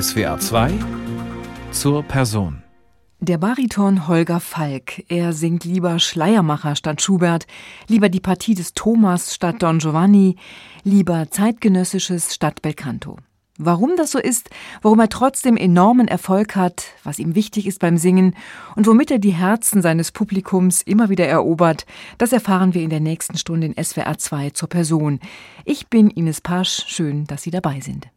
SWA 2 zur Person. Der Bariton Holger Falk, er singt lieber Schleiermacher statt Schubert, lieber die Partie des Thomas statt Don Giovanni, lieber zeitgenössisches statt Belcanto. Warum das so ist, warum er trotzdem enormen Erfolg hat, was ihm wichtig ist beim Singen und womit er die Herzen seines Publikums immer wieder erobert, das erfahren wir in der nächsten Stunde in SWR 2 zur Person. Ich bin Ines Pasch, schön, dass Sie dabei sind.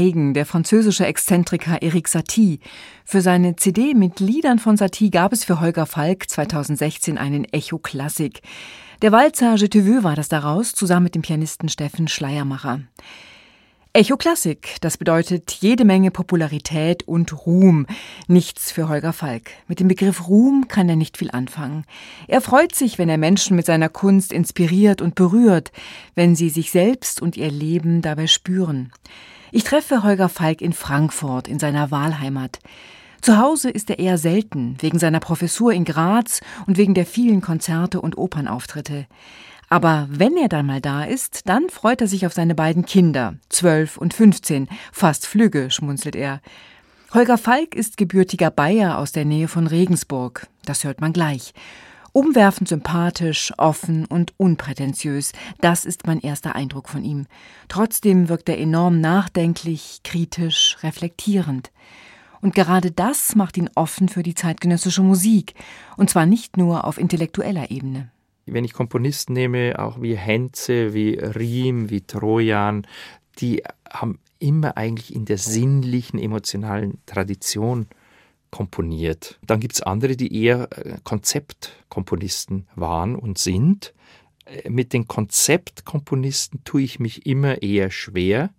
Skurril und eigen, der französische Exzentriker Eric Satie. Für seine CD mit Liedern von Satie gab es für Holger Falk 2016 einen Echo-Klassik. Der Walzer Je te veux war das daraus, zusammen mit dem Pianisten Steffen Schleiermacher. Echo Klassik, das bedeutet jede Menge Popularität und Ruhm. Nichts für Holger Falk. Mit dem Begriff Ruhm kann er nicht viel anfangen. Er freut sich, wenn er Menschen mit seiner Kunst inspiriert und berührt, wenn sie sich selbst und ihr Leben dabei spüren. Ich treffe Holger Falk in Frankfurt, in seiner Wahlheimat. Zu Hause ist er eher selten, wegen seiner Professur in Graz und wegen der vielen Konzerte und Opernauftritte. Aber wenn er dann mal da ist, dann freut er sich auf seine beiden Kinder, zwölf und fünfzehn, fast Flügge, schmunzelt er. Holger Falk ist gebürtiger Bayer aus der Nähe von Regensburg, das hört man gleich. Umwerfend sympathisch, offen und unprätentiös, das ist mein erster Eindruck von ihm. Trotzdem wirkt er enorm nachdenklich, kritisch, reflektierend. Und gerade das macht ihn offen für die zeitgenössische Musik, und zwar nicht nur auf intellektueller Ebene wenn ich Komponisten nehme, auch wie Henze, wie Riem, wie Trojan, die haben immer eigentlich in der sinnlichen, emotionalen Tradition komponiert. Dann gibt es andere, die eher äh, Konzeptkomponisten waren und sind. Äh, mit den Konzeptkomponisten tue ich mich immer eher schwer,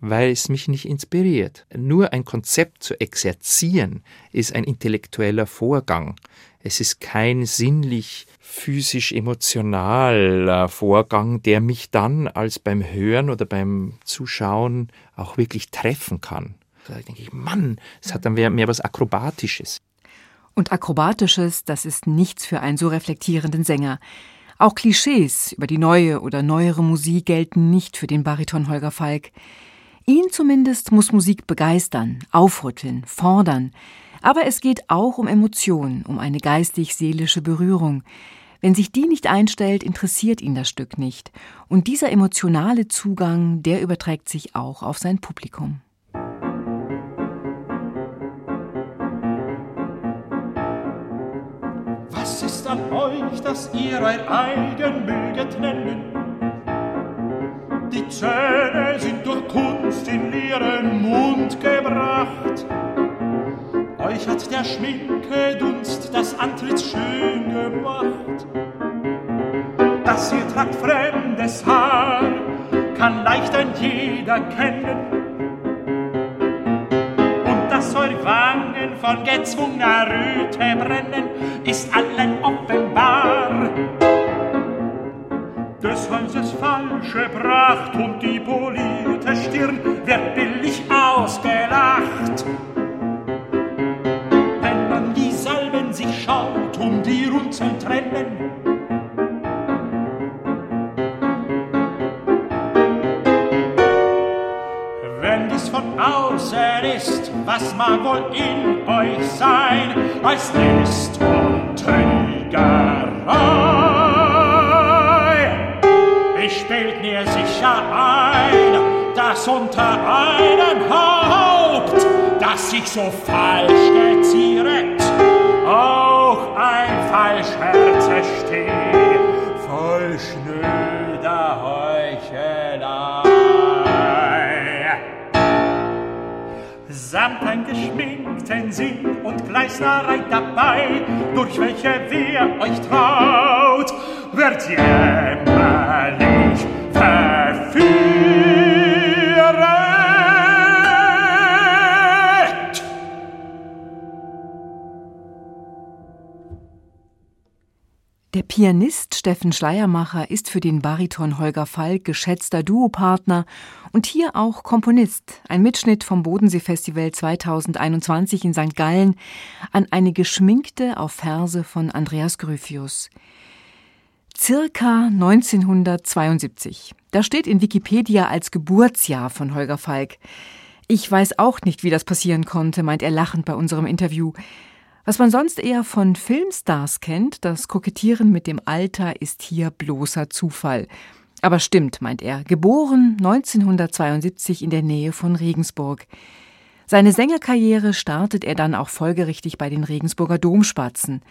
weil es mich nicht inspiriert. Nur ein Konzept zu exerzieren ist ein intellektueller Vorgang. Es ist kein sinnlich physisch-emotionaler Vorgang, der mich dann als beim Hören oder beim Zuschauen auch wirklich treffen kann. Da denke ich, Mann, es hat dann mehr, mehr was Akrobatisches. Und Akrobatisches, das ist nichts für einen so reflektierenden Sänger. Auch Klischees über die neue oder neuere Musik gelten nicht für den Bariton Holger Falk. Ihn zumindest muss Musik begeistern, aufrütteln, fordern. Aber es geht auch um Emotionen, um eine geistig-seelische Berührung. Wenn sich die nicht einstellt, interessiert ihn das Stück nicht. Und dieser emotionale Zugang, der überträgt sich auch auf sein Publikum. An euch, dass ihr euer eigen möget nennen? Die Zähne sind durch Kunst in leeren Mund gebracht. Euch hat der Schminke Dunst das Antlitz schön gemacht. Dass ihr tragt fremdes Haar, kann leicht ein jeder kennen. Und dass eure Wangen von gezwungener Röte brennen, ist allen offenbar. Des Hauses falsche Pracht und die polierte Stirn wird billig ausgelacht. sich schaut, um die Runzeln trennen. Was mag wohl in euch sein, als List und Trügerei? Ich spielt mir sicher ein, dass unter einem Haupt, das sich so falsch gezieret, auch ein Falschherz steht, voll schnöder Samt ein geschminkten Sinn und Gleisnerei dabei, durch welche wer euch traut, wird jämmerlich verführt. Der Pianist Steffen Schleiermacher ist für den Bariton Holger Falk geschätzter Duopartner und hier auch Komponist. Ein Mitschnitt vom Bodensee-Festival 2021 in St. Gallen an eine geschminkte auf Verse von Andreas Gryphius. Circa 1972. Da steht in Wikipedia als Geburtsjahr von Holger Falk. Ich weiß auch nicht, wie das passieren konnte, meint er lachend bei unserem Interview. Was man sonst eher von Filmstars kennt, das Kokettieren mit dem Alter ist hier bloßer Zufall. Aber stimmt, meint er, geboren 1972 in der Nähe von Regensburg. Seine Sängerkarriere startet er dann auch folgerichtig bei den Regensburger Domspatzen.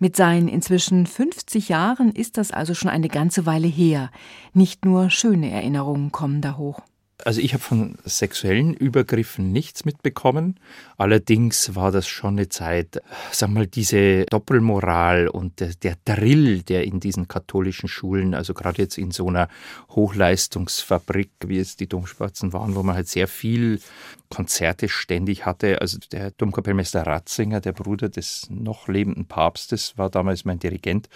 Mit seinen inzwischen 50 Jahren ist das also schon eine ganze Weile her. Nicht nur schöne Erinnerungen kommen da hoch Also ich habe von sexuellen Übergriffen nichts mitbekommen. Allerdings war das schon eine Zeit, sag mal, diese Doppelmoral und der, der Drill, der in diesen katholischen Schulen, also gerade jetzt in so einer Hochleistungsfabrik, wie es die Domspatzen waren, wo man halt sehr viel Konzerte ständig hatte. Also der Domkapellmeister Ratzinger, der Bruder des noch lebenden Papstes, war damals mein Dirigent.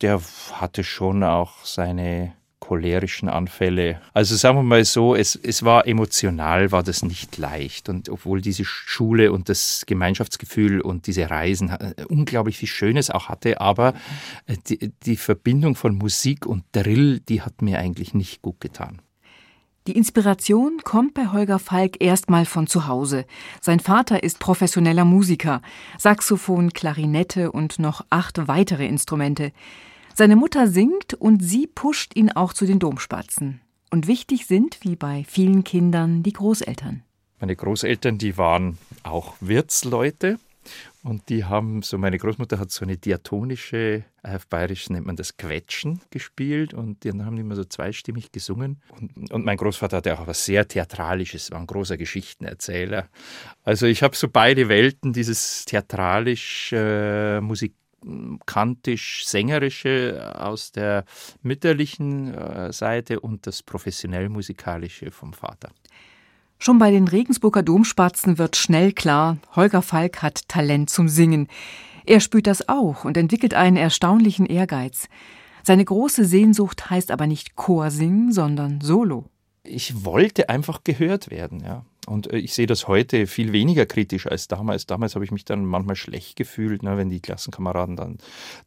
Der hatte schon auch seine cholerischen Anfälle. Also sagen wir mal so, es, es war emotional, war das nicht leicht. Und obwohl diese Schule und das Gemeinschaftsgefühl und diese Reisen äh, unglaublich viel Schönes auch hatte, aber äh, die, die Verbindung von Musik und Drill, die hat mir eigentlich nicht gut getan. Die Inspiration kommt bei Holger Falk erstmal von zu Hause. Sein Vater ist professioneller Musiker, Saxophon, Klarinette und noch acht weitere Instrumente. Seine Mutter singt und sie pusht ihn auch zu den Domspatzen. Und wichtig sind, wie bei vielen Kindern, die Großeltern. Meine Großeltern, die waren auch Wirtsleute und die haben so, meine Großmutter hat so eine diatonische, äh, auf Bayerisch nennt man das Quetschen gespielt und dann haben die immer so zweistimmig gesungen. Und, und mein Großvater hatte auch was sehr Theatralisches, war ein großer Geschichtenerzähler. Also ich habe so beide Welten, dieses theatralisch äh, kantisch-sängerische aus der mütterlichen äh, Seite und das professionell-musikalische vom Vater. Schon bei den Regensburger Domspatzen wird schnell klar, Holger Falk hat Talent zum Singen. Er spürt das auch und entwickelt einen erstaunlichen Ehrgeiz. Seine große Sehnsucht heißt aber nicht Chorsingen, sondern Solo. Ich wollte einfach gehört werden, ja. Und äh, ich sehe das heute viel weniger kritisch als damals. Damals habe ich mich dann manchmal schlecht gefühlt, ne, wenn die Klassenkameraden dann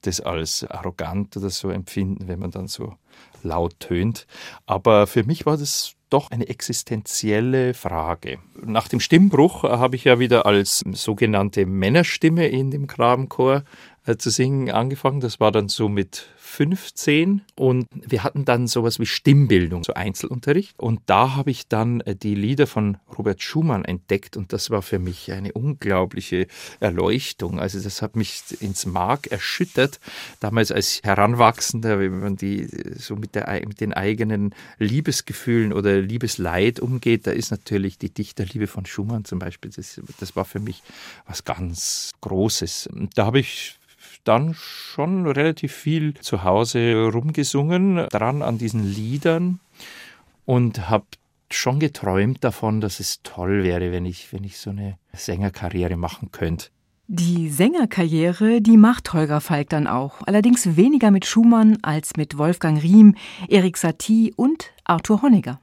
das als arrogant oder so empfinden, wenn man dann so laut tönt. Aber für mich war das doch eine existenzielle Frage. Nach dem Stimmbruch habe ich ja wieder als sogenannte Männerstimme in dem Grabenchor äh, zu singen angefangen. Das war dann so mit 15 und wir hatten dann sowas wie Stimmbildung, so Einzelunterricht. Und da habe ich dann äh, die Lieder von Robert Schumann entdeckt und das war für mich eine unglaubliche Erleuchtung. Also das hat mich ins Mark erschüttert. Damals als Heranwachsender, wenn man die so mit, der, mit den eigenen Liebesgefühlen oder Liebesleid umgeht, da ist natürlich die Dichterliebe von Schumann zum Beispiel, das, das war für mich was ganz Großes. Und da habe ich dann schon relativ viel zu Hause rumgesungen, dran an diesen Liedern und habe schon geträumt davon, dass es toll wäre, wenn ich, wenn ich so eine Sängerkarriere machen könnte. Die Sängerkarriere, die macht Holger Falk dann auch, allerdings weniger mit Schumann als mit Wolfgang Riem, Erik Satie und Arthur Honegger.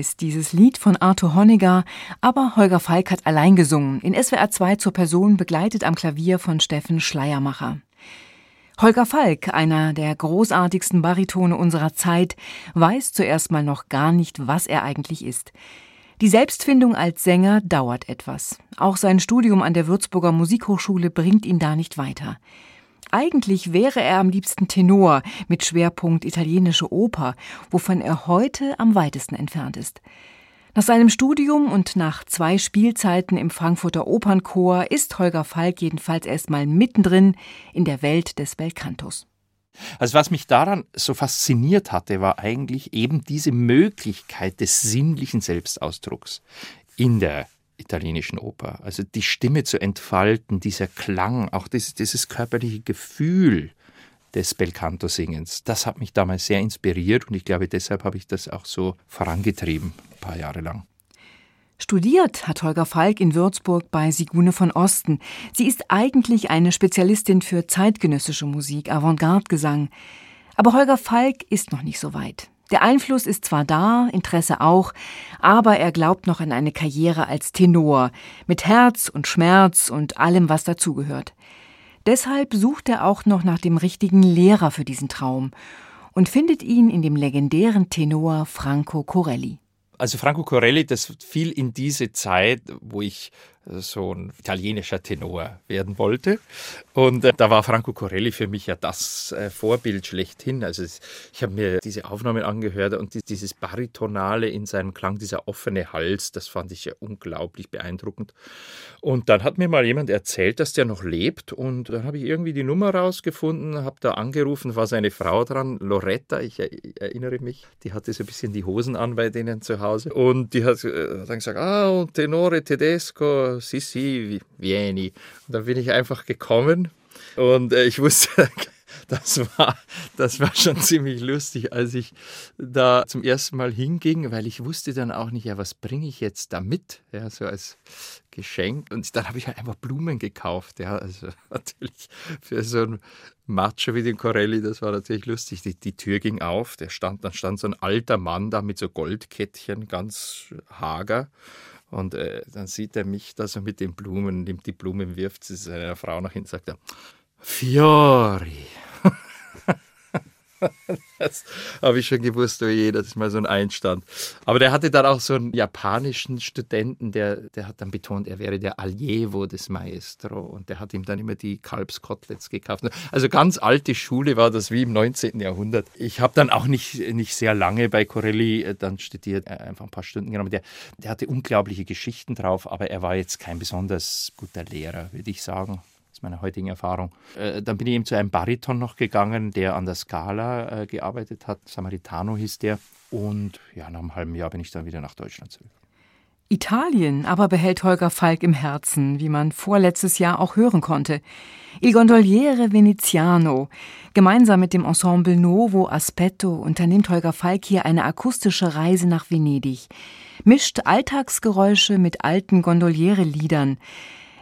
Heißt dieses Lied von Arthur Honegger, aber Holger Falk hat allein gesungen, in SWR 2 zur Person begleitet am Klavier von Steffen Schleiermacher. Holger Falk, einer der großartigsten Baritone unserer Zeit, weiß zuerst mal noch gar nicht, was er eigentlich ist. Die Selbstfindung als Sänger dauert etwas. Auch sein Studium an der Würzburger Musikhochschule bringt ihn da nicht weiter. Eigentlich wäre er am liebsten Tenor mit Schwerpunkt italienische Oper, wovon er heute am weitesten entfernt ist. Nach seinem Studium und nach zwei Spielzeiten im Frankfurter Opernchor ist Holger Falk jedenfalls erstmal mittendrin in der Welt des Belcantos. Also was mich daran so fasziniert hatte, war eigentlich eben diese Möglichkeit des sinnlichen Selbstausdrucks in der italienischen Oper. Also die Stimme zu entfalten, dieser Klang, auch dieses, dieses körperliche Gefühl des Belcanto-Singens, das hat mich damals sehr inspiriert und ich glaube, deshalb habe ich das auch so vorangetrieben, ein paar Jahre lang. Studiert hat Holger Falk in Würzburg bei Sigune von Osten. Sie ist eigentlich eine Spezialistin für zeitgenössische Musik, Avantgarde-Gesang. Aber Holger Falk ist noch nicht so weit. Der Einfluss ist zwar da, Interesse auch, aber er glaubt noch an eine Karriere als Tenor, mit Herz und Schmerz und allem, was dazugehört. Deshalb sucht er auch noch nach dem richtigen Lehrer für diesen Traum und findet ihn in dem legendären Tenor Franco Corelli. Also Franco Corelli, das fiel in diese Zeit, wo ich so ein italienischer Tenor werden wollte. Und äh, da war Franco Corelli für mich ja das äh, Vorbild schlechthin. Also es, ich habe mir diese Aufnahmen angehört und die, dieses Baritonale in seinem Klang, dieser offene Hals, das fand ich ja unglaublich beeindruckend. Und dann hat mir mal jemand erzählt, dass der noch lebt und dann habe ich irgendwie die Nummer rausgefunden, habe da angerufen, war seine Frau dran, Loretta, ich erinnere mich, die hatte so ein bisschen die Hosen an bei denen zu Hause und die hat, äh, dann gesagt, ah, un tenore tedesco, Sissi, vieni. Und dann bin ich einfach gekommen und äh, ich wusste, das war, das war schon ziemlich lustig, als ich da zum ersten Mal hinging, weil ich wusste dann auch nicht, ja, was bringe ich jetzt da mit, ja, so als Geschenk. Und dann habe ich halt einfach Blumen gekauft, ja, also natürlich für so einen Macho wie den Corelli, das war natürlich lustig. Die, die Tür ging auf, der stand, dann stand so ein alter Mann da mit so Goldkettchen, ganz hager. Und äh, dann sieht er mich da so mit den Blumen, nimmt die Blumen, wirft sie seiner Frau nach hinten, sagt er, Fiori. das habe ich schon gewusst, oh je, das ist mal so ein Einstand. Aber der hatte dann auch so einen japanischen Studenten, der, der hat dann betont, er wäre der Allievo des Maestro und der hat ihm dann immer die Kalbskoteletts gekauft. Also ganz alte Schule war das wie im 19. Jahrhundert. Ich habe dann auch nicht, nicht sehr lange bei Corelli äh, dann studiert, äh, einfach ein paar Stunden genommen. Der, der hatte unglaubliche Geschichten drauf, aber er war jetzt kein besonders guter Lehrer, würde ich sagen meiner heutigen Erfahrung. Äh, dann bin ich eben zu einem Bariton noch gegangen, der an der Scala äh, gearbeitet hat. Samaritano hieß der. Und ja, nach einem halben Jahr bin ich dann wieder nach Deutschland zurück. Italien aber behält Holger Falk im Herzen, wie man vorletztes Jahr auch hören konnte. Il Gondoliere Veneziano. Gemeinsam mit dem Ensemble Novo Aspetto unternimmt Holger Falk hier eine akustische Reise nach Venedig, mischt Alltagsgeräusche mit alten Gondoliere-Liedern.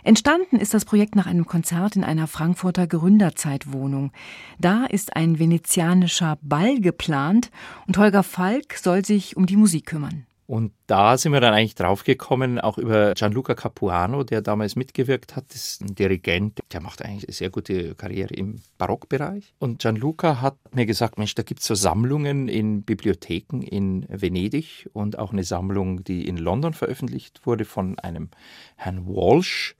Entstanden ist das Projekt nach einem Konzert in einer Frankfurter Gründerzeitwohnung. Da ist ein venezianischer Ball geplant und Holger Falk soll sich um die Musik kümmern. Und da sind wir dann eigentlich draufgekommen, auch über Gianluca Capuano, der damals mitgewirkt hat. Ist ein Dirigent, der macht eigentlich eine sehr gute Karriere im Barockbereich. Und Gianluca hat mir gesagt, Mensch, da gibt es so Sammlungen in Bibliotheken in Venedig und auch eine Sammlung, die in London veröffentlicht wurde von einem Herrn Walsh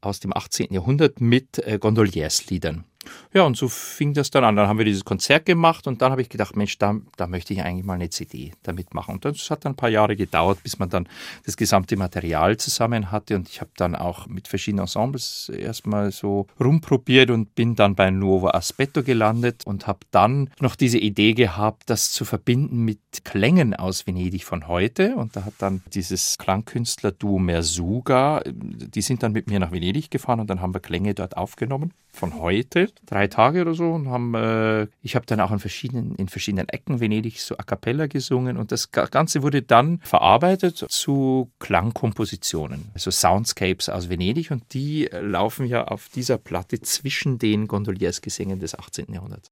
aus dem 18. Jahrhundert mit äh, Gondoliersliedern. Ja, und so fing das dann an. Dann haben wir dieses Konzert gemacht und dann habe ich gedacht, Mensch, da, da möchte ich eigentlich mal eine CD damit machen. Und das hat dann ein paar Jahre gedauert, bis man dann das gesamte Material zusammen hatte. Und ich habe dann auch mit verschiedenen Ensembles erstmal so rumprobiert und bin dann bei Nuovo Aspetto gelandet und habe dann noch diese Idee gehabt, das zu verbinden mit Klängen aus Venedig von heute. Und da hat dann dieses Klangkünstler-Duo Mersuga, die sind dann mit mir nach Venedig gefahren und dann haben wir Klänge dort aufgenommen von heute, drei Tage oder so, und haben, äh, ich habe dann auch in verschiedenen, in verschiedenen Ecken Venedig so a cappella gesungen und das Ganze wurde dann verarbeitet zu Klangkompositionen, also Soundscapes aus Venedig und die laufen ja auf dieser Platte zwischen den Gondoliersgesängen des 18. Jahrhunderts.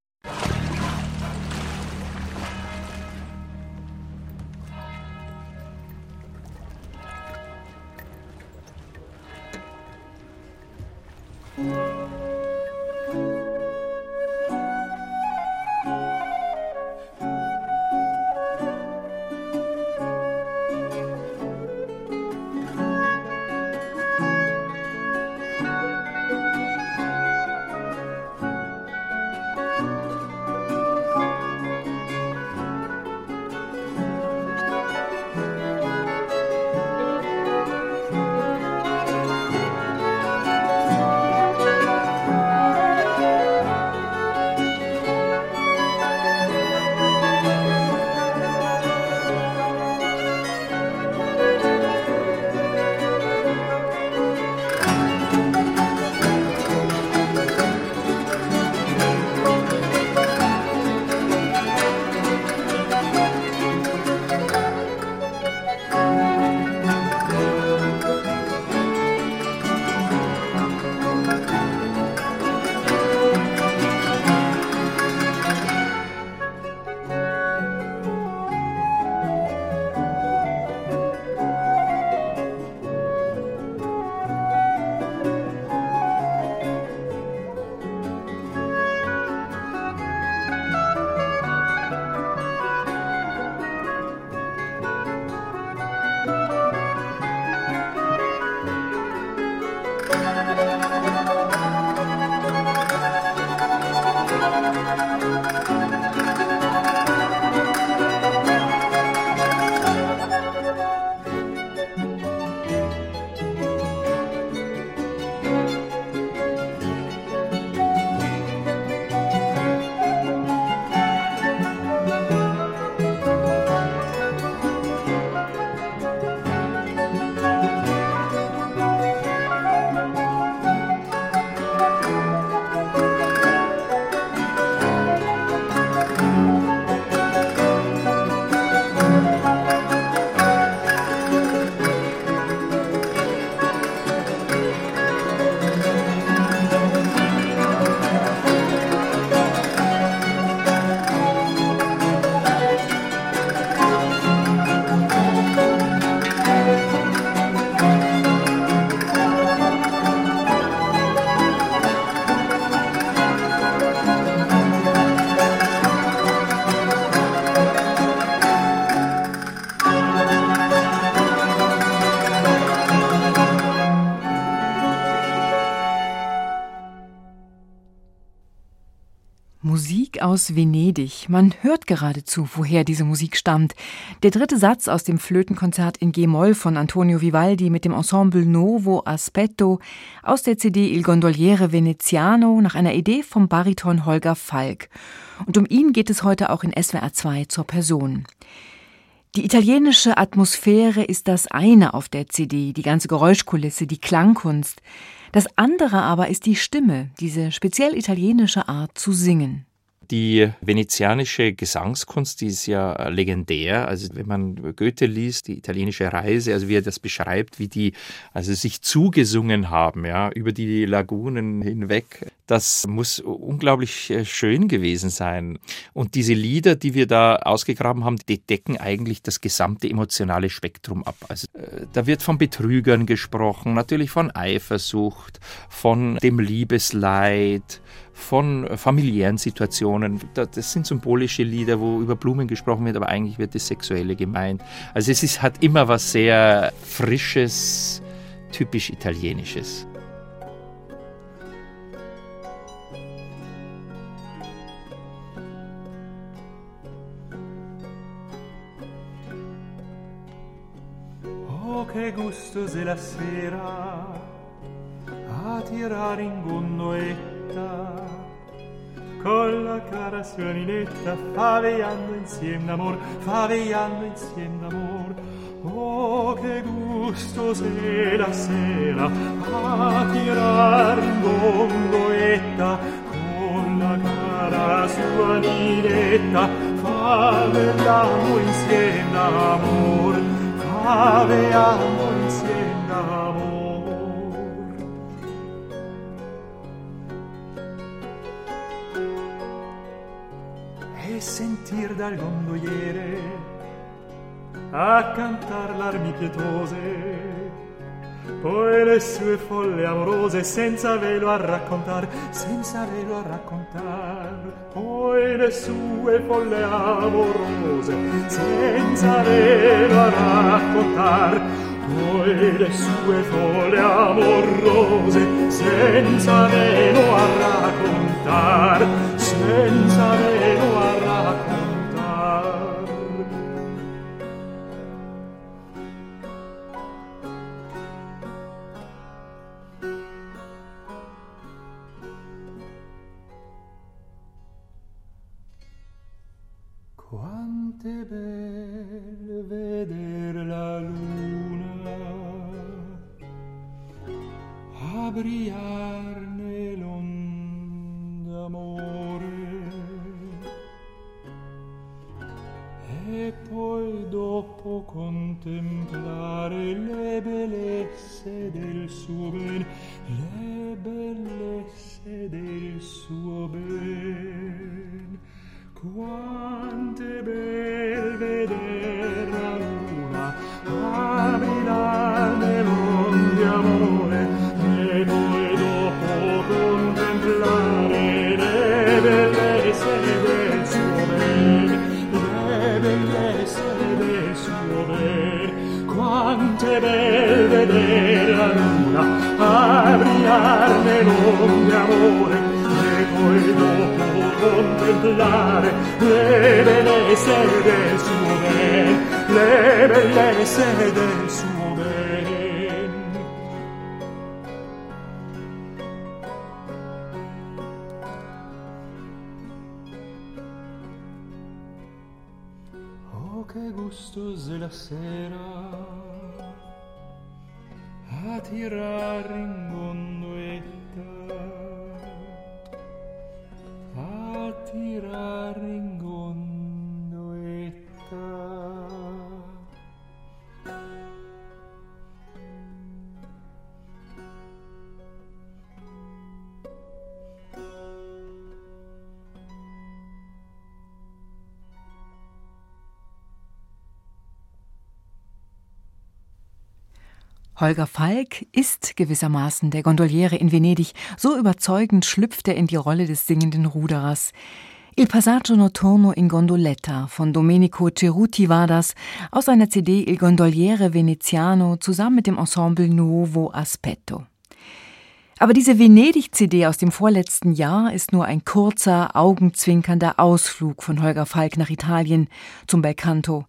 Aus Venedig. Man hört geradezu, woher diese Musik stammt. Der dritte Satz aus dem Flötenkonzert in G-Moll von Antonio Vivaldi mit dem Ensemble Novo Aspetto aus der CD Il Gondoliere Veneziano nach einer Idee vom Bariton Holger Falk. Und um ihn geht es heute auch in SWR 2 zur Person. Die italienische Atmosphäre ist das eine auf der CD, die ganze Geräuschkulisse, die Klangkunst. Das andere aber ist die Stimme, diese speziell italienische Art zu singen. Die venezianische Gesangskunst, die ist ja legendär. Also wenn man Goethe liest, die italienische Reise, also wie er das beschreibt, wie die also sich zugesungen haben, ja, über die Lagunen hinweg. Das muss unglaublich äh, schön gewesen sein. Und diese Lieder, die wir da ausgegraben haben, die decken eigentlich das gesamte emotionale Spektrum ab. Also äh, da wird von Betrügern gesprochen, natürlich von Eifersucht, von dem Liebesleid, von familiären Situationen. Das sind symbolische Lieder, wo über Blumen gesprochen wird, aber eigentlich wird das Sexuelle gemeint. Also es ist, hat immer was sehr Frisches, typisch Italienisches. Oh, che gusto se la sera a tirare in gondoletta la cara suoninetta favejando insieme d'amor, favejando insieme d'amor. Oh, che gusto se la sera a tirar in gondoletta con la cara suoninetta favejando insieme d'amor, favejando sentir dal gondoliere a cantar l'armi pietose poi le sue folle amorose senza velo a raccontar, senza velo a raccontar, poi le sue folle amorose senza velo a raccontar, poi le sue folle amorose senza velo a raccontar, senza velo a raccontar. Quante belle veder la luna a brillar nell'onda amore e poi dopo contemplare le bellezze del suo ben, le bellezze del suo ben. Contemplare le bellezze del suo ben, le bellezze del suo ben. Oh, che gustosa la sera a tirar in gondoletta a tirar in Holger Falk ist gewissermaßen der Gondoliere in Venedig. So überzeugend schlüpft er in die Rolle des singenden Ruderers. Il passaggio notturno in gondoletta von Domenico Ceruti war das aus seiner CD Il Gondoliere Veneziano zusammen mit dem Ensemble Nuovo Aspetto. Aber diese Venedig-CD aus dem vorletzten Jahr ist nur ein kurzer, augenzwinkernder Ausflug von Holger Falk nach Italien zum Belcanto.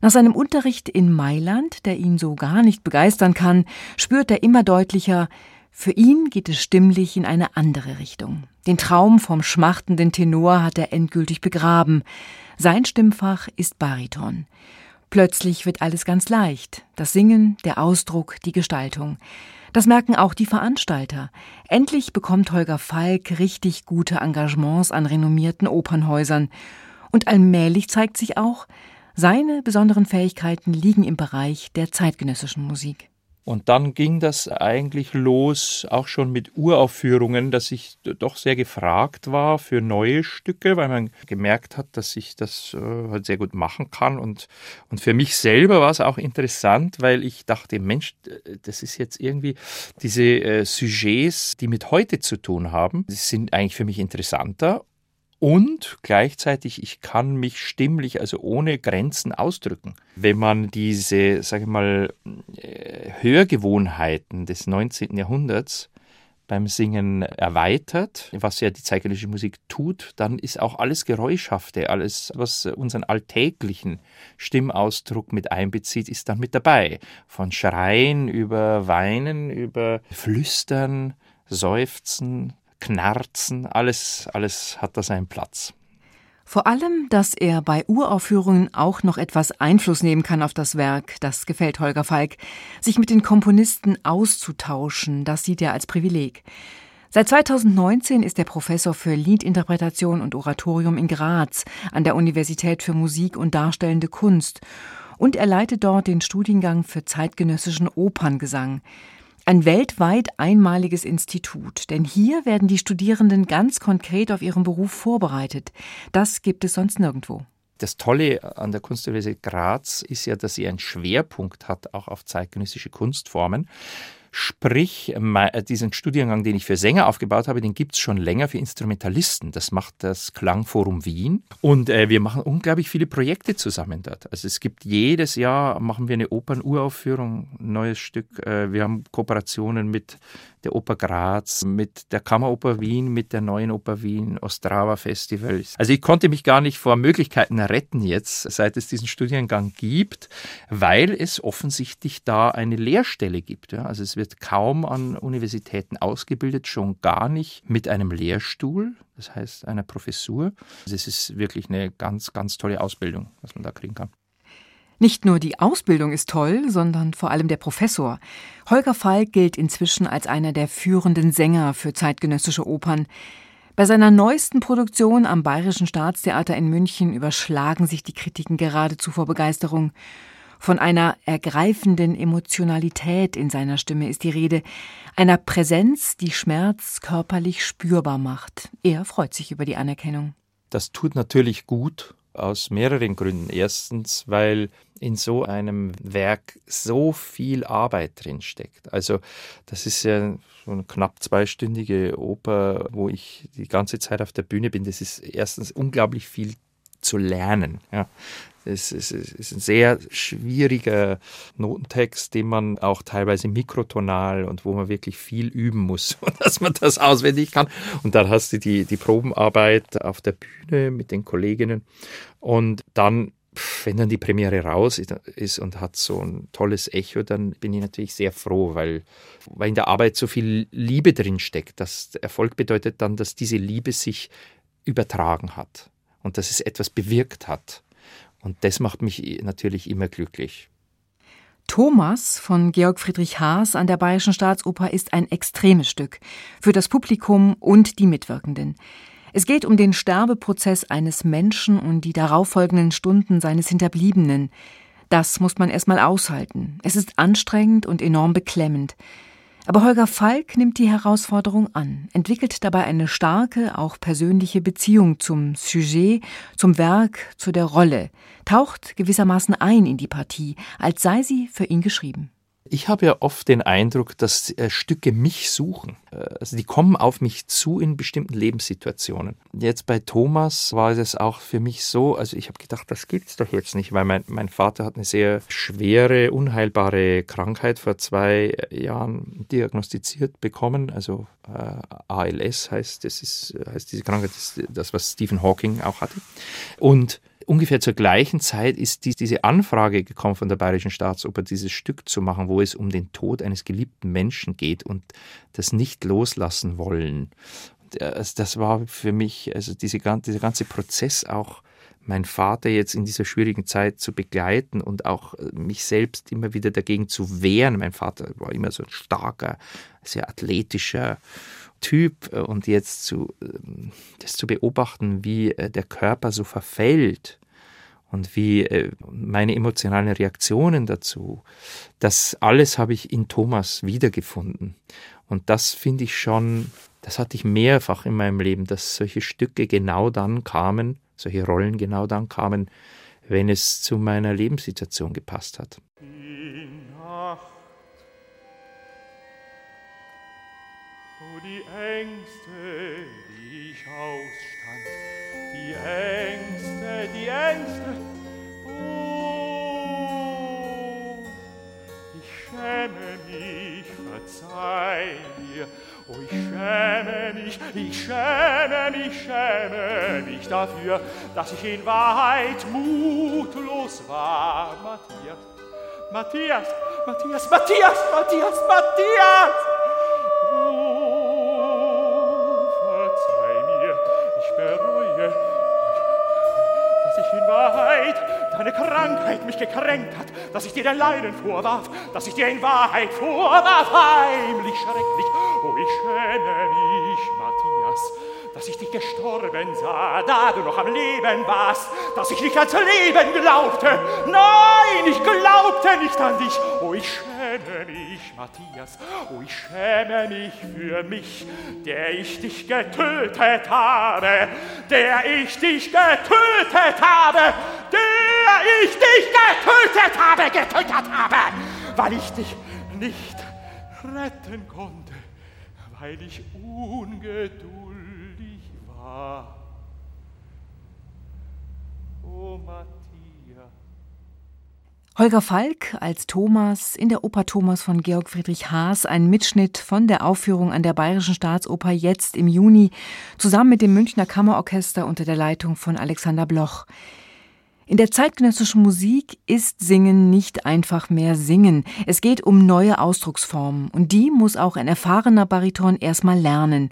Nach seinem Unterricht in Mailand, der ihn so gar nicht begeistern kann, spürt er immer deutlicher, für ihn geht es stimmlich in eine andere Richtung. Den Traum vom schmachtenden Tenor hat er endgültig begraben. Sein Stimmfach ist Bariton. Plötzlich wird alles ganz leicht. Das Singen, der Ausdruck, die Gestaltung. Das merken auch die Veranstalter. Endlich bekommt Holger Falk richtig gute Engagements an renommierten Opernhäusern. Und allmählich zeigt sich auch, seine besonderen Fähigkeiten liegen im Bereich der zeitgenössischen Musik. Und dann ging das eigentlich los, auch schon mit Uraufführungen, dass ich doch sehr gefragt war für neue Stücke, weil man gemerkt hat, dass ich das äh, halt sehr gut machen kann. Und, und für mich selber war es auch interessant, weil ich dachte, Mensch, das ist jetzt irgendwie diese äh, Sujets, die mit heute zu tun haben, sind eigentlich für mich interessanter. Und gleichzeitig, ich kann mich stimmlich, also ohne Grenzen ausdrücken. Wenn man diese, sage ich mal, Hörgewohnheiten des 19. Jahrhunderts beim Singen erweitert, was ja die zeitgenössische Musik tut, dann ist auch alles Geräuschhafte, alles, was unseren alltäglichen Stimmausdruck mit einbezieht, ist dann mit dabei. Von Schreien über Weinen, über Flüstern, Seufzen, Knarzen, alles, alles hat da seinen Platz. Vor allem, dass er bei Uraufführungen auch noch etwas Einfluss nehmen kann auf das Werk, das gefällt Holger Falk. Sich mit den Komponisten auszutauschen, das sieht er als Privileg. Seit 2019 ist er Professor für Liedinterpretation und Oratorium in Graz an der Universität für Musik und Darstellende Kunst und er leitet dort den Studiengang für zeitgenössischen Operngesang. Ein weltweit einmaliges Institut, denn hier werden die Studierenden ganz konkret auf ihren Beruf vorbereitet. Das gibt es sonst nirgendwo. Das Tolle an der Kunstuniversität Graz ist ja, dass sie einen Schwerpunkt hat, auch auf zeitgenössische Kunstformen. Sprich, äh, diesen Studiengang, den ich für Sänger aufgebaut habe, den gibt es schon länger für Instrumentalisten. Das macht das Klangforum Wien. Und äh, wir machen unglaublich viele Projekte zusammen dort. Also es gibt jedes Jahr, machen wir eine Opernuraufführung, ein neues Stück. Äh, wir haben Kooperationen mit der Oper Graz, mit der Kammeroper Wien, mit der Neuen Oper Wien, Ostrava Festivals. Also ich konnte mich gar nicht vor Möglichkeiten retten jetzt, seit es diesen Studiengang gibt, weil es offensichtlich da eine Lehrstelle gibt. Ja. Also es wird kaum an Universitäten ausgebildet, schon gar nicht mit einem Lehrstuhl, das heißt einer Professur. Also es ist wirklich eine ganz, ganz tolle Ausbildung, was man da kriegen kann. Nicht nur die Ausbildung ist toll, sondern vor allem der Professor. Holger Falk gilt inzwischen als einer der führenden Sänger für zeitgenössische Opern. Bei seiner neuesten Produktion am Bayerischen Staatstheater in München überschlagen sich die Kritiken geradezu vor Begeisterung. Von einer ergreifenden Emotionalität in seiner Stimme ist die Rede, einer Präsenz, die Schmerz körperlich spürbar macht. Er freut sich über die Anerkennung. Das tut natürlich gut, aus mehreren Gründen. Erstens, weil in so einem Werk so viel Arbeit drin steckt. Also das ist ja so eine knapp zweistündige Oper, wo ich die ganze Zeit auf der Bühne bin. Das ist erstens unglaublich viel zu lernen. Ja. Es ist, ein sehr schwieriger Notentext, den man auch teilweise mikrotonal und wo man wirklich viel üben muss, dass man das auswendig kann. Und dann hast du die, die Probenarbeit auf der Bühne mit den Kolleginnen und dann wenn dann die Premiere raus ist und hat so ein tolles Echo, dann bin ich natürlich sehr froh, weil, weil in der Arbeit so viel Liebe drin steckt. Das Erfolg bedeutet dann, dass diese Liebe sich übertragen hat und dass es etwas bewirkt hat. Und das macht mich natürlich immer glücklich. Thomas von Georg Friedrich Haas an der Bayerischen Staatsoper ist ein extremes Stück für das Publikum und die Mitwirkenden. Es geht um den Sterbeprozess eines Menschen und die darauffolgenden Stunden seines Hinterbliebenen. Das muss man erstmal aushalten. Es ist anstrengend und enorm beklemmend. Aber Holger Falk nimmt die Herausforderung an, entwickelt dabei eine starke, auch persönliche Beziehung zum Sujet, zum Werk, zu der Rolle, taucht gewissermaßen ein in die Partie, als sei sie für ihn geschrieben. Ich habe ja oft den Eindruck, dass äh, Stücke mich suchen. Äh, also die kommen auf mich zu in bestimmten Lebenssituationen. Jetzt bei Thomas war es auch für mich so, also ich habe gedacht, das gibt's doch jetzt nicht, weil mein, mein Vater hat eine sehr schwere, unheilbare Krankheit vor zwei Jahren diagnostiziert bekommen. Also äh, ALS heißt, das ist, heißt diese Krankheit, das, das was Stephen Hawking auch hatte. Und ungefähr zur gleichen Zeit ist die, diese Anfrage gekommen von der Bayerischen Staatsoper, dieses Stück zu machen, wo es um den Tod eines geliebten Menschen geht und das nicht loslassen wollen. Das, das war für mich, also diese, dieser ganze Prozess auch, meinen Vater jetzt in dieser schwierigen Zeit zu begleiten und auch äh, mich selbst immer wieder dagegen zu wehren. Mein Vater war immer so ein starker, sehr athletischer Typ äh, und jetzt zu, ähm, das zu beobachten, wie äh, der Körper so verfällt und wie meine emotionalen Reaktionen dazu, das alles habe ich in Thomas wiedergefunden. Und das finde ich schon, das hatte ich mehrfach in meinem Leben, dass solche Stücke genau dann kamen, solche Rollen genau dann kamen, wenn es zu meiner Lebenssituation gepasst hat. die Ängste, die ich ausstand, die Ängste, die Ängste, oh, ich schäme mich, verzeih mir, Oh, ich schäme mich, ich schäme mich, schäme mich dafür, dass ich in Wahrheit mutlos war, Matthias. Matthias, Matthias, Matthias, Matthias, Matthias! Oh, verzeih mir, ich bereue, dass ich in Wahrheit deine Krankheit mich gekränkt hat, dass ich dir dein Leiden vorwarf, dass ich dir in Wahrheit vorwarf, heimlich, schrecklich oh, ich schäme mich, Matthias, dass ich dich gestorben sah, da du noch am Leben warst, dass ich nicht ans Leben glaubte. Nein, ich glaubte nicht an dich. Oh, ich schäme mich, Matthias. Oh, ich schäme mich für mich, der ich dich getötet habe, der ich dich getötet habe, der ich dich getötet habe, getötet habe, weil ich dich nicht retten konnte, weil ich ungeduldig Oh, Matthias. Holger Falk als Thomas in der Oper Thomas von Georg Friedrich Haas, ein Mitschnitt von der Aufführung an der Bayerischen Staatsoper jetzt im Juni, zusammen mit dem Münchner Kammerorchester unter der Leitung von Alexander Bloch. In der zeitgenössischen Musik ist Singen nicht einfach mehr Singen. Es geht um neue Ausdrucksformen und die muss auch ein erfahrener Bariton erstmal lernen.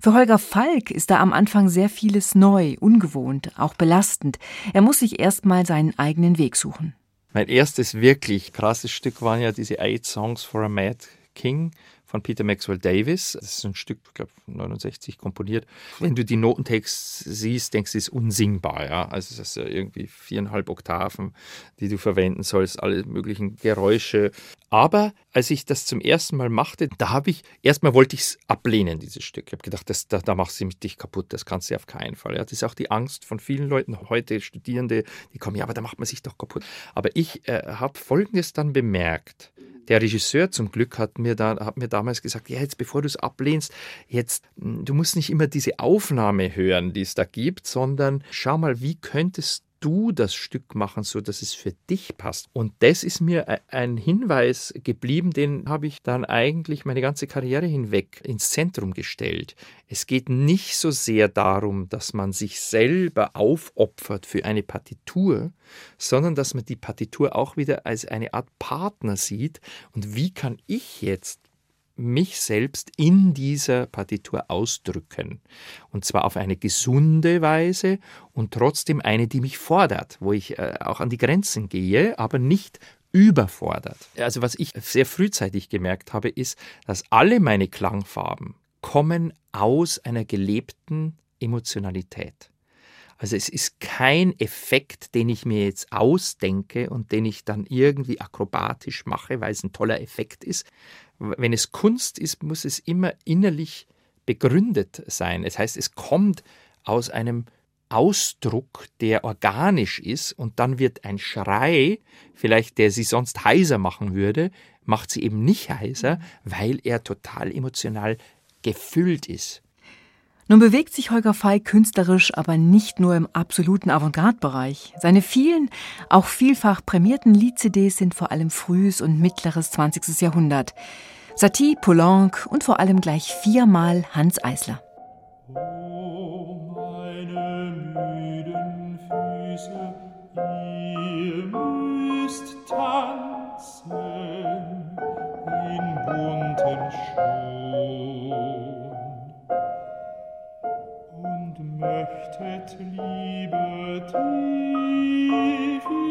Für Holger Falk ist da am Anfang sehr vieles neu, ungewohnt, auch belastend. Er muss sich erst mal seinen eigenen Weg suchen. Mein erstes wirklich krasses Stück waren ja diese Eight Songs for a Mad King von Peter Maxwell Davis. Das ist ein Stück, ich glaube, 69 komponiert. Wenn du die Notentext siehst, denkst du, es ist unsingbar. Ja? Also, das ist ja irgendwie viereinhalb Oktaven, die du verwenden sollst, alle möglichen Geräusche. Aber als ich das zum ersten Mal machte, da habe ich, erstmal wollte ich es ablehnen, dieses Stück. Ich habe gedacht, das, da, da machst du dich kaputt, das kannst du auf keinen Fall. Ja? Das ist auch die Angst von vielen Leuten heute, Studierende, die kommen, ja, aber da macht man sich doch kaputt. Aber ich äh, habe Folgendes dann bemerkt der Regisseur zum Glück hat mir, da, hat mir damals gesagt, ja, jetzt bevor du es ablehnst, jetzt, hm, du musst nicht immer diese Aufnahme hören, die es da gibt, sondern schau mal, wie könntest du das Stück machen, so dass es für dich passt. Und das ist mir e-, ein Hinweis geblieben, den habe ich dann eigentlich meine ganze Karriere hinweg ins Zentrum gestellt. Es geht nicht so sehr darum, dass man sich selber aufopfert für eine Partitur, sondern dass man die Partitur auch wieder als eine Art Partner sieht. Und wie kann ich jetzt mich selbst in dieser Partitur ausdrücken. Und zwar auf eine gesunde Weise und trotzdem eine, die mich fordert, wo ich äh, auch an die Grenzen gehe, aber nicht überfordert. Also was ich sehr frühzeitig gemerkt habe, ist, dass alle meine Klangfarben kommen aus einer gelebten Emotionalität. Also es ist kein Effekt, den ich mir jetzt ausdenke und den ich dann irgendwie akrobatisch mache, weil es ein toller Effekt ist, wenn es Kunst ist, muss es immer innerlich begründet sein. Das heißt, es kommt aus einem Ausdruck, der organisch ist, und dann wird ein Schrei, vielleicht der sie sonst heiser machen würde, macht sie eben nicht heiser, weil er total emotional gefüllt ist. Nun bewegt sich Holger Fey künstlerisch aber nicht nur im absoluten Avantgarde-Bereich. Seine vielen, auch vielfach prämierten Lied-CDs sind vor allem frühes und mittleres 20. Jahrhundert. Satie, Poulenc und vor allem gleich viermal Hans Eisler. Oh, meine müden Füße, ihr müsst tanzen leuchtet Liebe tief.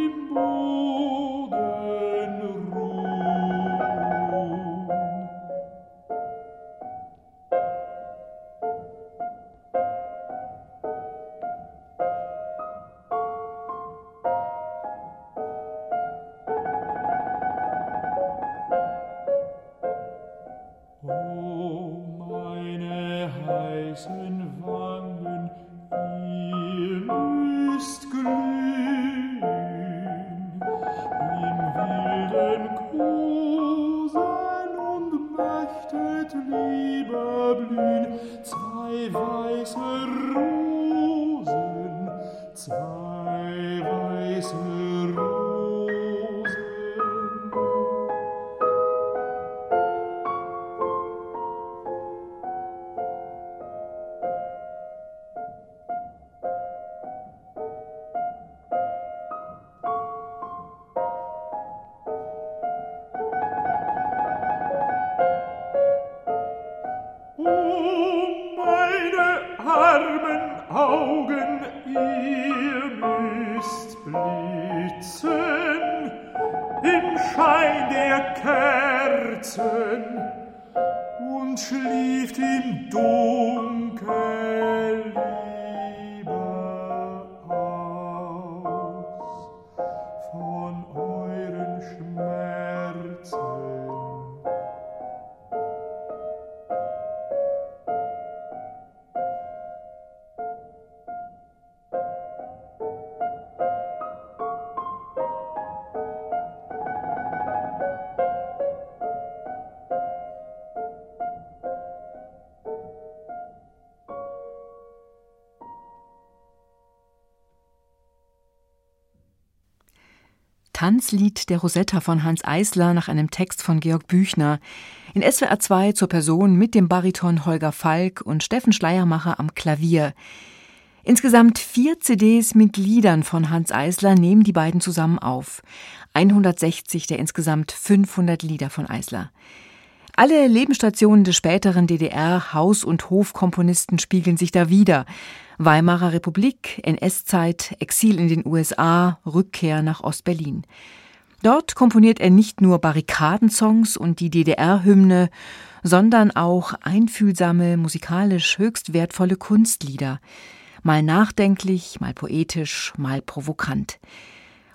Tanzlied der Rosetta von Hans Eisler nach einem Text von Georg Büchner. In SWR 2 zur Person mit dem Bariton Holger Falk und Steffen Schleiermacher am Klavier. Insgesamt vier CDs mit Liedern von Hans Eisler nehmen die beiden zusammen auf. 160 der insgesamt 500 Lieder von Eisler. Alle Lebensstationen des späteren DDR Haus- und Hofkomponisten spiegeln sich da wieder. Weimarer Republik, NS-Zeit, Exil in den USA, Rückkehr nach Ostberlin. Dort komponiert er nicht nur Barrikadensongs und die DDR-Hymne, sondern auch einfühlsame, musikalisch höchst wertvolle Kunstlieder. Mal nachdenklich, mal poetisch, mal provokant.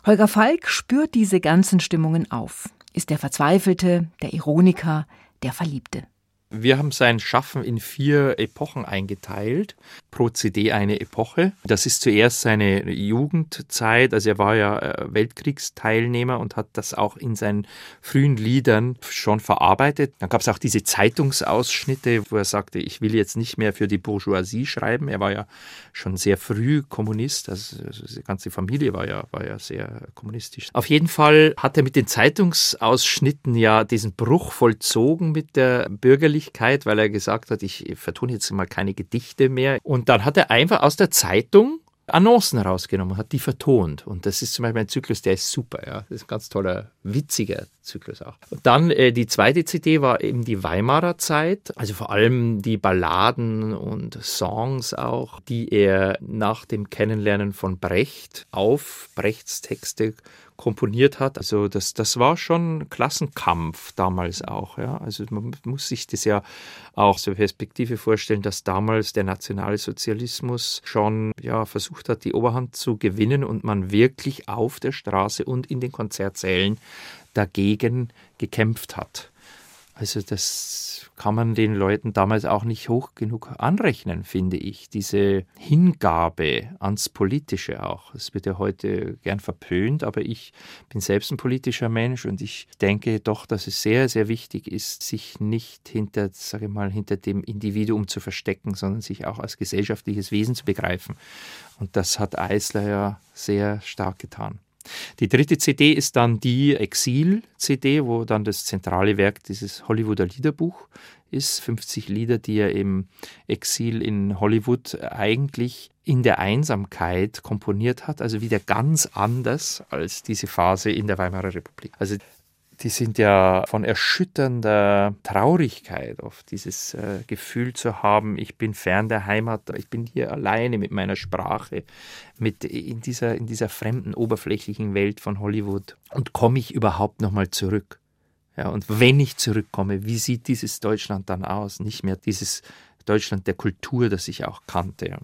Holger Falk spürt diese ganzen Stimmungen auf, ist der Verzweifelte, der Ironiker, der Verliebte. Wir haben sein Schaffen in vier Epochen eingeteilt, pro CD eine Epoche. Das ist zuerst seine Jugendzeit, also er war ja äh, Weltkriegsteilnehmer und hat das auch in seinen frühen Liedern schon verarbeitet. Dann gab es auch diese Zeitungsausschnitte, wo er sagte, ich will jetzt nicht mehr für die Bourgeoisie schreiben. Er war ja schon sehr früh Kommunist, also die ganze Familie war ja, war ja sehr kommunistisch. Auf jeden Fall hat er mit den Zeitungsausschnitten ja diesen Bruch vollzogen mit der bürgerlichen Öffentlichkeit, weil er gesagt hat, ich vertone jetzt mal keine Gedichte mehr. Und dann hat er einfach aus der Zeitung Annoncen rausgenommen, hat die vertont. Und das ist zum Beispiel ein Zyklus, der ist super. Ja. Das ist ein ganz toller, witziger Zyklus auch. Und dann äh, die zweite CD war eben die Weimarer Zeit, also vor allem die Balladen und Songs auch, die er nach dem Kennenlernen von Brecht auf Brechts Texte komponiert hat. Also das, das war schon Klassenkampf damals auch. Ja. Also man muss sich das ja auch zur Perspektive vorstellen, dass damals der Nationalsozialismus schon ja, versucht hat, die Oberhand zu gewinnen und man wirklich auf der Straße und in den Konzertsälen dagegen gekämpft hat. Also das kann man den Leuten damals auch nicht hoch genug anrechnen, finde ich. Diese Hingabe ans Politische auch. Es wird ja heute gern verpönt, aber ich bin selbst ein politischer Mensch und ich denke doch, dass es sehr, sehr wichtig ist, sich nicht hinter, sage mal, hinter dem Individuum zu verstecken, sondern sich auch als gesellschaftliches Wesen zu begreifen. Und das hat Eisler ja sehr stark getan. Die dritte CD ist dann die Exil-CD, wo dann das zentrale Werk dieses Hollywooder Liederbuch ist. 50 Lieder, die er im Exil in Hollywood eigentlich in der Einsamkeit komponiert hat, also wieder ganz anders als diese Phase in der Weimarer Republik. Also die sind ja von erschütternder Traurigkeit oft, dieses äh, Gefühl zu haben, ich bin fern der Heimat, ich bin hier alleine mit meiner Sprache, mit in dieser, in dieser fremden, oberflächlichen Welt von Hollywood. Und komme ich überhaupt nochmal zurück? Ja, und wenn ich zurückkomme, wie sieht dieses Deutschland dann aus? Nicht mehr dieses Deutschland der Kultur, das ich auch kannte.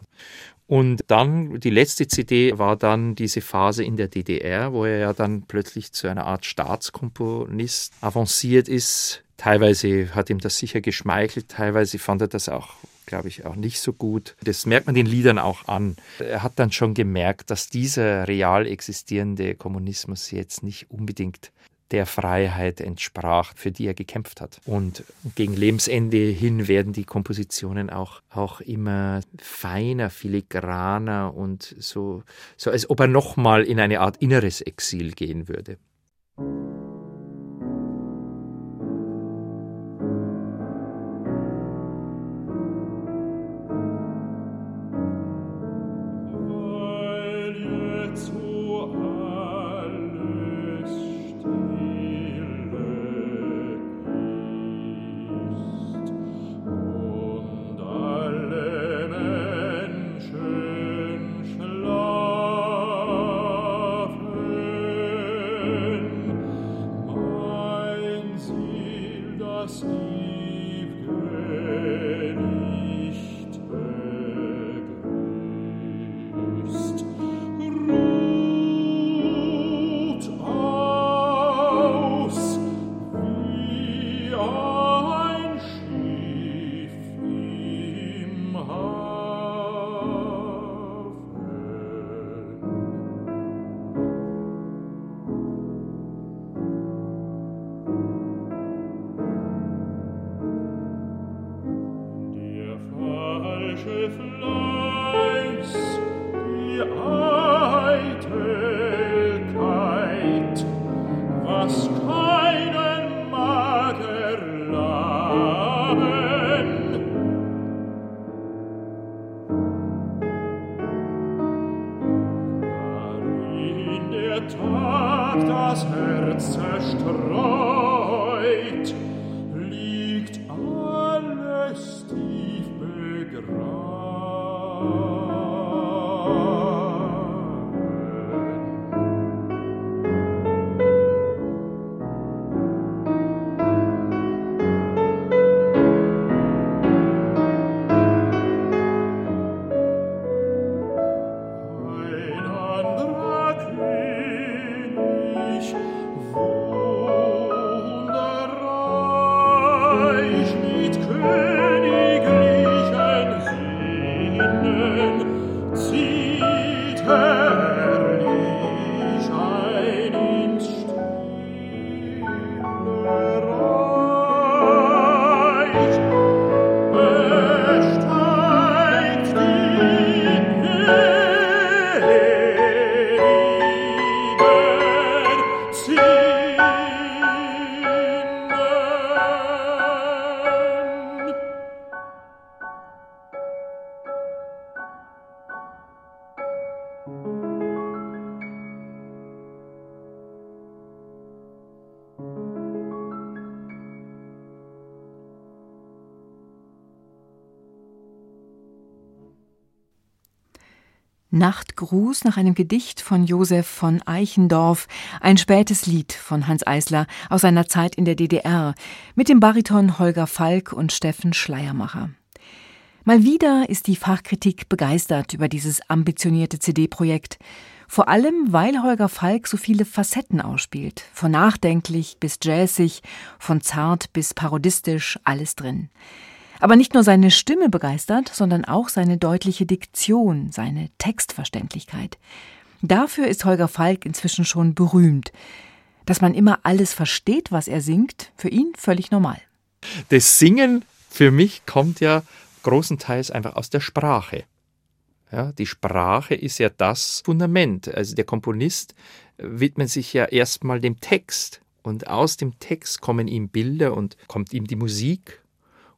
Und dann, die letzte CD war dann diese Phase in der DDR, wo er ja dann plötzlich zu einer Art Staatskomponist avanciert ist. Teilweise hat ihm das sicher geschmeichelt, teilweise fand er das auch glaube ich, auch nicht so gut. Das merkt man den Liedern auch an. Er hat dann schon gemerkt, dass dieser real existierende Kommunismus jetzt nicht unbedingt der Freiheit entsprach, für die er gekämpft hat. Und gegen Lebensende hin werden die Kompositionen auch, auch immer feiner, filigraner und so, so als ob er nochmal in eine Art inneres Exil gehen würde. Nachtgruß nach einem Gedicht von Josef von Eichendorff, ein spätes Lied von Hans Eisler aus seiner Zeit in der DDR mit dem Bariton Holger Falk und Steffen Schleiermacher. Mal wieder ist die Fachkritik begeistert über dieses ambitionierte CD-Projekt. Vor allem, weil Holger Falk so viele Facetten ausspielt. Von nachdenklich bis jazzig, von zart bis parodistisch, alles drin. Aber nicht nur seine Stimme begeistert, sondern auch seine deutliche Diktion, seine Textverständlichkeit. Dafür ist Holger Falk inzwischen schon berühmt. Dass man immer alles versteht, was er singt, für ihn völlig normal. Das Singen für mich kommt ja großenteils einfach aus der Sprache. Ja, die Sprache ist ja das Fundament. Also der Komponist widmet sich ja erstmal dem Text und aus dem Text kommen ihm Bilder und kommt ihm die Musik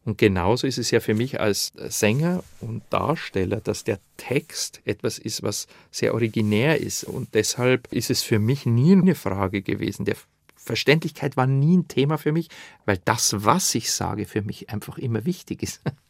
und genauso ist es ja für mich als Sänger und Darsteller, dass der Text etwas ist, was sehr originär ist. Und deshalb ist es für mich nie eine Frage gewesen. Der Verständlichkeit war nie ein Thema für mich, weil das, was ich sage, für mich einfach immer wichtig ist.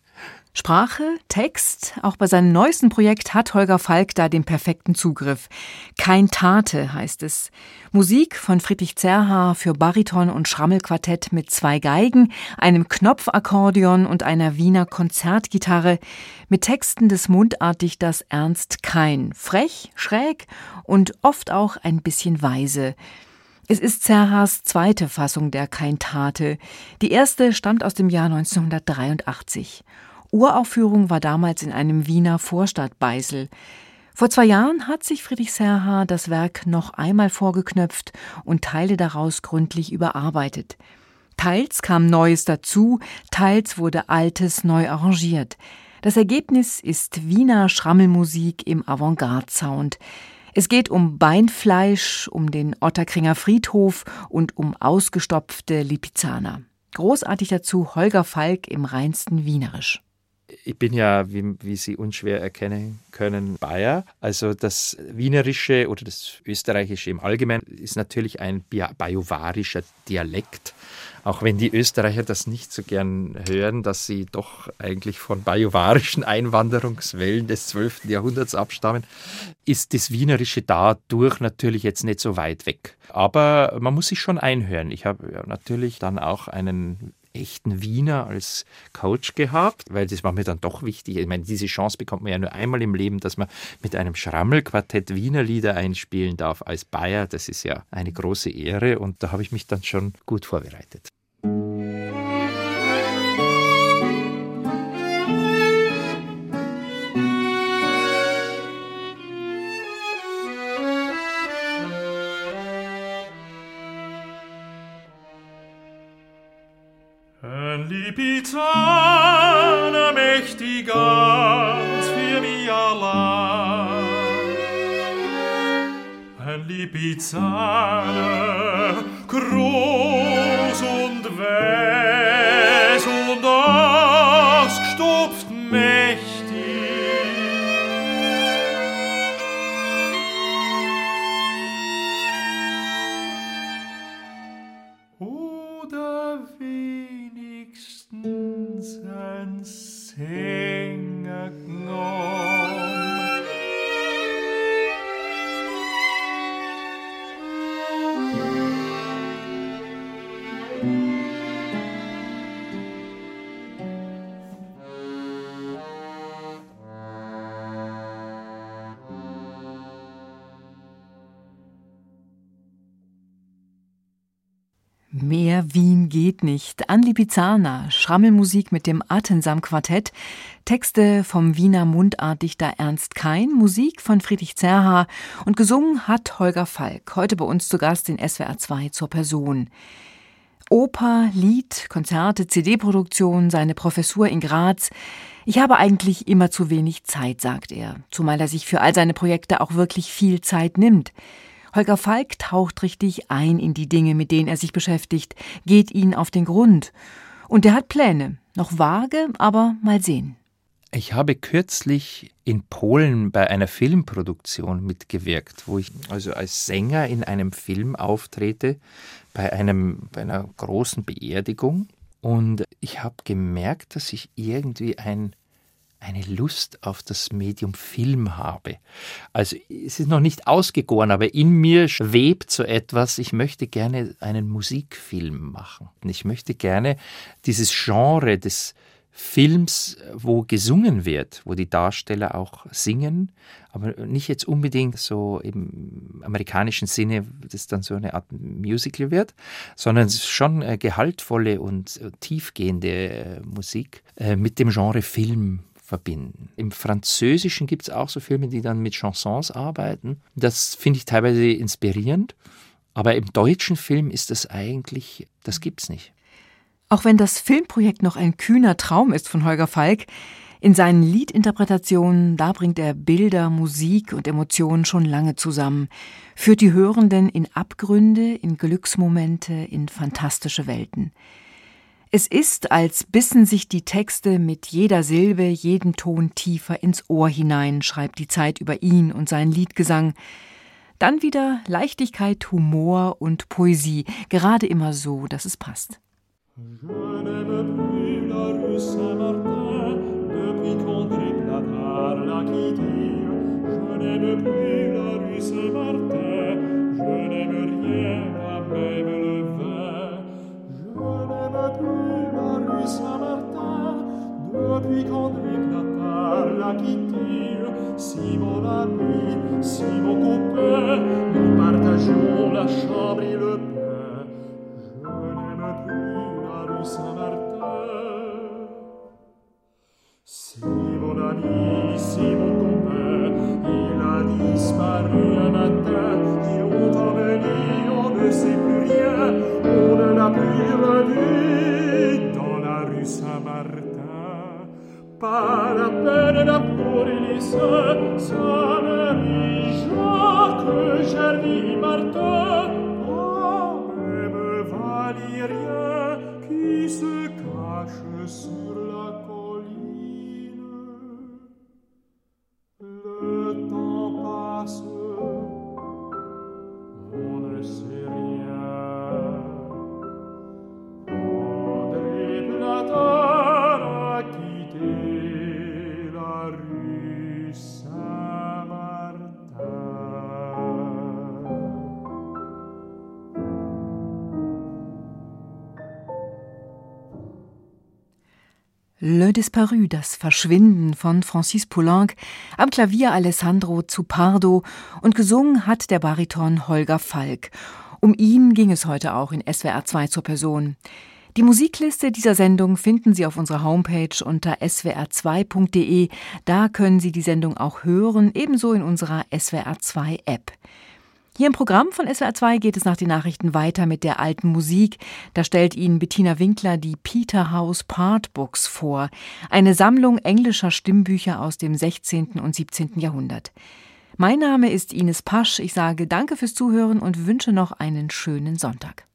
Sprache, Text, auch bei seinem neuesten Projekt hat Holger Falk da den perfekten Zugriff. Kein Tate heißt es. Musik von Friedrich Zerha für Bariton und Schrammelquartett mit zwei Geigen, einem Knopfakkordeon und einer Wiener Konzertgitarre mit Texten des Mundartdichters Ernst Kein. Frech, schräg und oft auch ein bisschen weise. Es ist Zerhas zweite Fassung der Kein Tate. Die erste stammt aus dem Jahr 1983. Uraufführung war damals in einem Wiener Vorstadtbeisel. Vor zwei Jahren hat sich Friedrich Serha das Werk noch einmal vorgeknöpft und Teile daraus gründlich überarbeitet. Teils kam Neues dazu, teils wurde Altes neu arrangiert. Das Ergebnis ist Wiener Schrammelmusik im Avantgarde-Sound. Es geht um Beinfleisch, um den Otterkringer Friedhof und um ausgestopfte Lipizzaner. Großartig dazu Holger Falk im reinsten Wienerisch ich bin ja, wie, wie, Sie unschwer erkennen können, Bayer. Also das Wienerische oder das Österreichische im Allgemeinen ist natürlich ein bajuwarischer Dialekt. Auch wenn die Österreicher das nicht so gern hören, dass sie doch eigentlich von bajuwarischen Einwanderungswellen des 12. Jahrhunderts abstammen, ist das Wienerische dadurch natürlich jetzt nicht so weit weg. Aber man muss sich schon einhören. Ich habe natürlich dann auch einen echten Wiener als Coach gehabt, weil das war mir dann doch wichtig. Ich meine, diese Chance bekommt man ja nur einmal im Leben, dass man mit einem Schrammelquartett Wiener Lieder einspielen darf als Bayer. Das ist ja eine große Ehre und da habe ich mich dann schon gut vorbereitet. Lipizzaner mächtig ganz für mich allein. Ein Lipizzaner, groß geht nicht. Anli Pizana, Schrammelmusik mit dem Atensam Quartett, Texte vom Wiener Mundartdichter Ernst Kein, Musik von Friedrich Zerha und gesungen hat Holger Falk, heute bei uns zu Gast in SWR 2 zur Person. Oper, Lied, Konzerte, CD-Produktion, seine Professur in Graz. Ich habe eigentlich immer zu wenig Zeit, sagt er, zumal er sich für all seine Projekte auch wirklich viel Zeit nimmt. Holger Falk taucht richtig ein in die Dinge, mit denen er sich beschäftigt, geht ihnen auf den Grund. Und er hat Pläne, noch vage, aber mal sehen. Ich habe kürzlich in Polen bei einer Filmproduktion mitgewirkt, wo ich also als Sänger in einem Film auftrete, bei, einem, bei einer großen Beerdigung. Und ich habe gemerkt, dass ich irgendwie ein eine Lust auf das Medium Film habe. Also es ist noch nicht ausgegoren, aber in mir schwebt so etwas, ich möchte gerne einen Musikfilm machen. Ich möchte gerne dieses Genre des Films, wo gesungen wird, wo die Darsteller auch singen, aber nicht jetzt unbedingt so im amerikanischen Sinne, das dann so eine Art Musical wird, sondern schon gehaltvolle und tiefgehende Musik mit dem Genre Film verbinden. Im Französischen gibt es auch so Filme, die dann mit Chansons arbeiten. Das finde ich teilweise inspirierend. Aber im deutschen Film ist das eigentlich, das gibt's nicht. Auch wenn das Filmprojekt noch ein kühner Traum ist von Holger Falk, in seinen Liedinterpretationen, da bringt er Bilder, Musik und Emotionen schon lange zusammen, führt die Hörenden in Abgründe, in Glücksmomente, in fantastische Welten. Es ist, als bissen sich die Texte mit jeder Silbe, jeden Ton tiefer ins Ohr hinein, schreibt die Zeit über ihn und seinen Liedgesang. Dann wieder Leichtigkeit, Humor und Poesie, gerade immer so, dass es passt. Je n'aime plus la rue Saint-Martin. Je n'aime rien, pas même Saint-Martin depuis qu'André Platard l'a quitté. Si mon ami, si mon copain, nous partageons la chambre et le pain. Je n'aime plus la rue Saint-Martin. Si mon ami, qui se cache sur Le Disparu, das Verschwinden von Francis Poulenc, am Klavier Alessandro Zupardo und gesungen hat der Bariton Holger Falk. Um ihn ging es heute auch in SWR 2 zur Person. Die Musikliste dieser Sendung finden Sie auf unserer Homepage unter swr2.de. Da können Sie die Sendung auch hören, ebenso in unserer SWR 2 App. Hier im Programm von SWR 2 geht es nach den Nachrichten weiter mit der alten Musik. Da stellt Ihnen Bettina Winkler die Peterhouse Part Books vor, eine Sammlung englischer Stimmbücher aus dem 16. und 17. Jahrhundert. Mein Name ist Ines Pasch. Ich sage Danke fürs Zuhören und wünsche noch einen schönen Sonntag.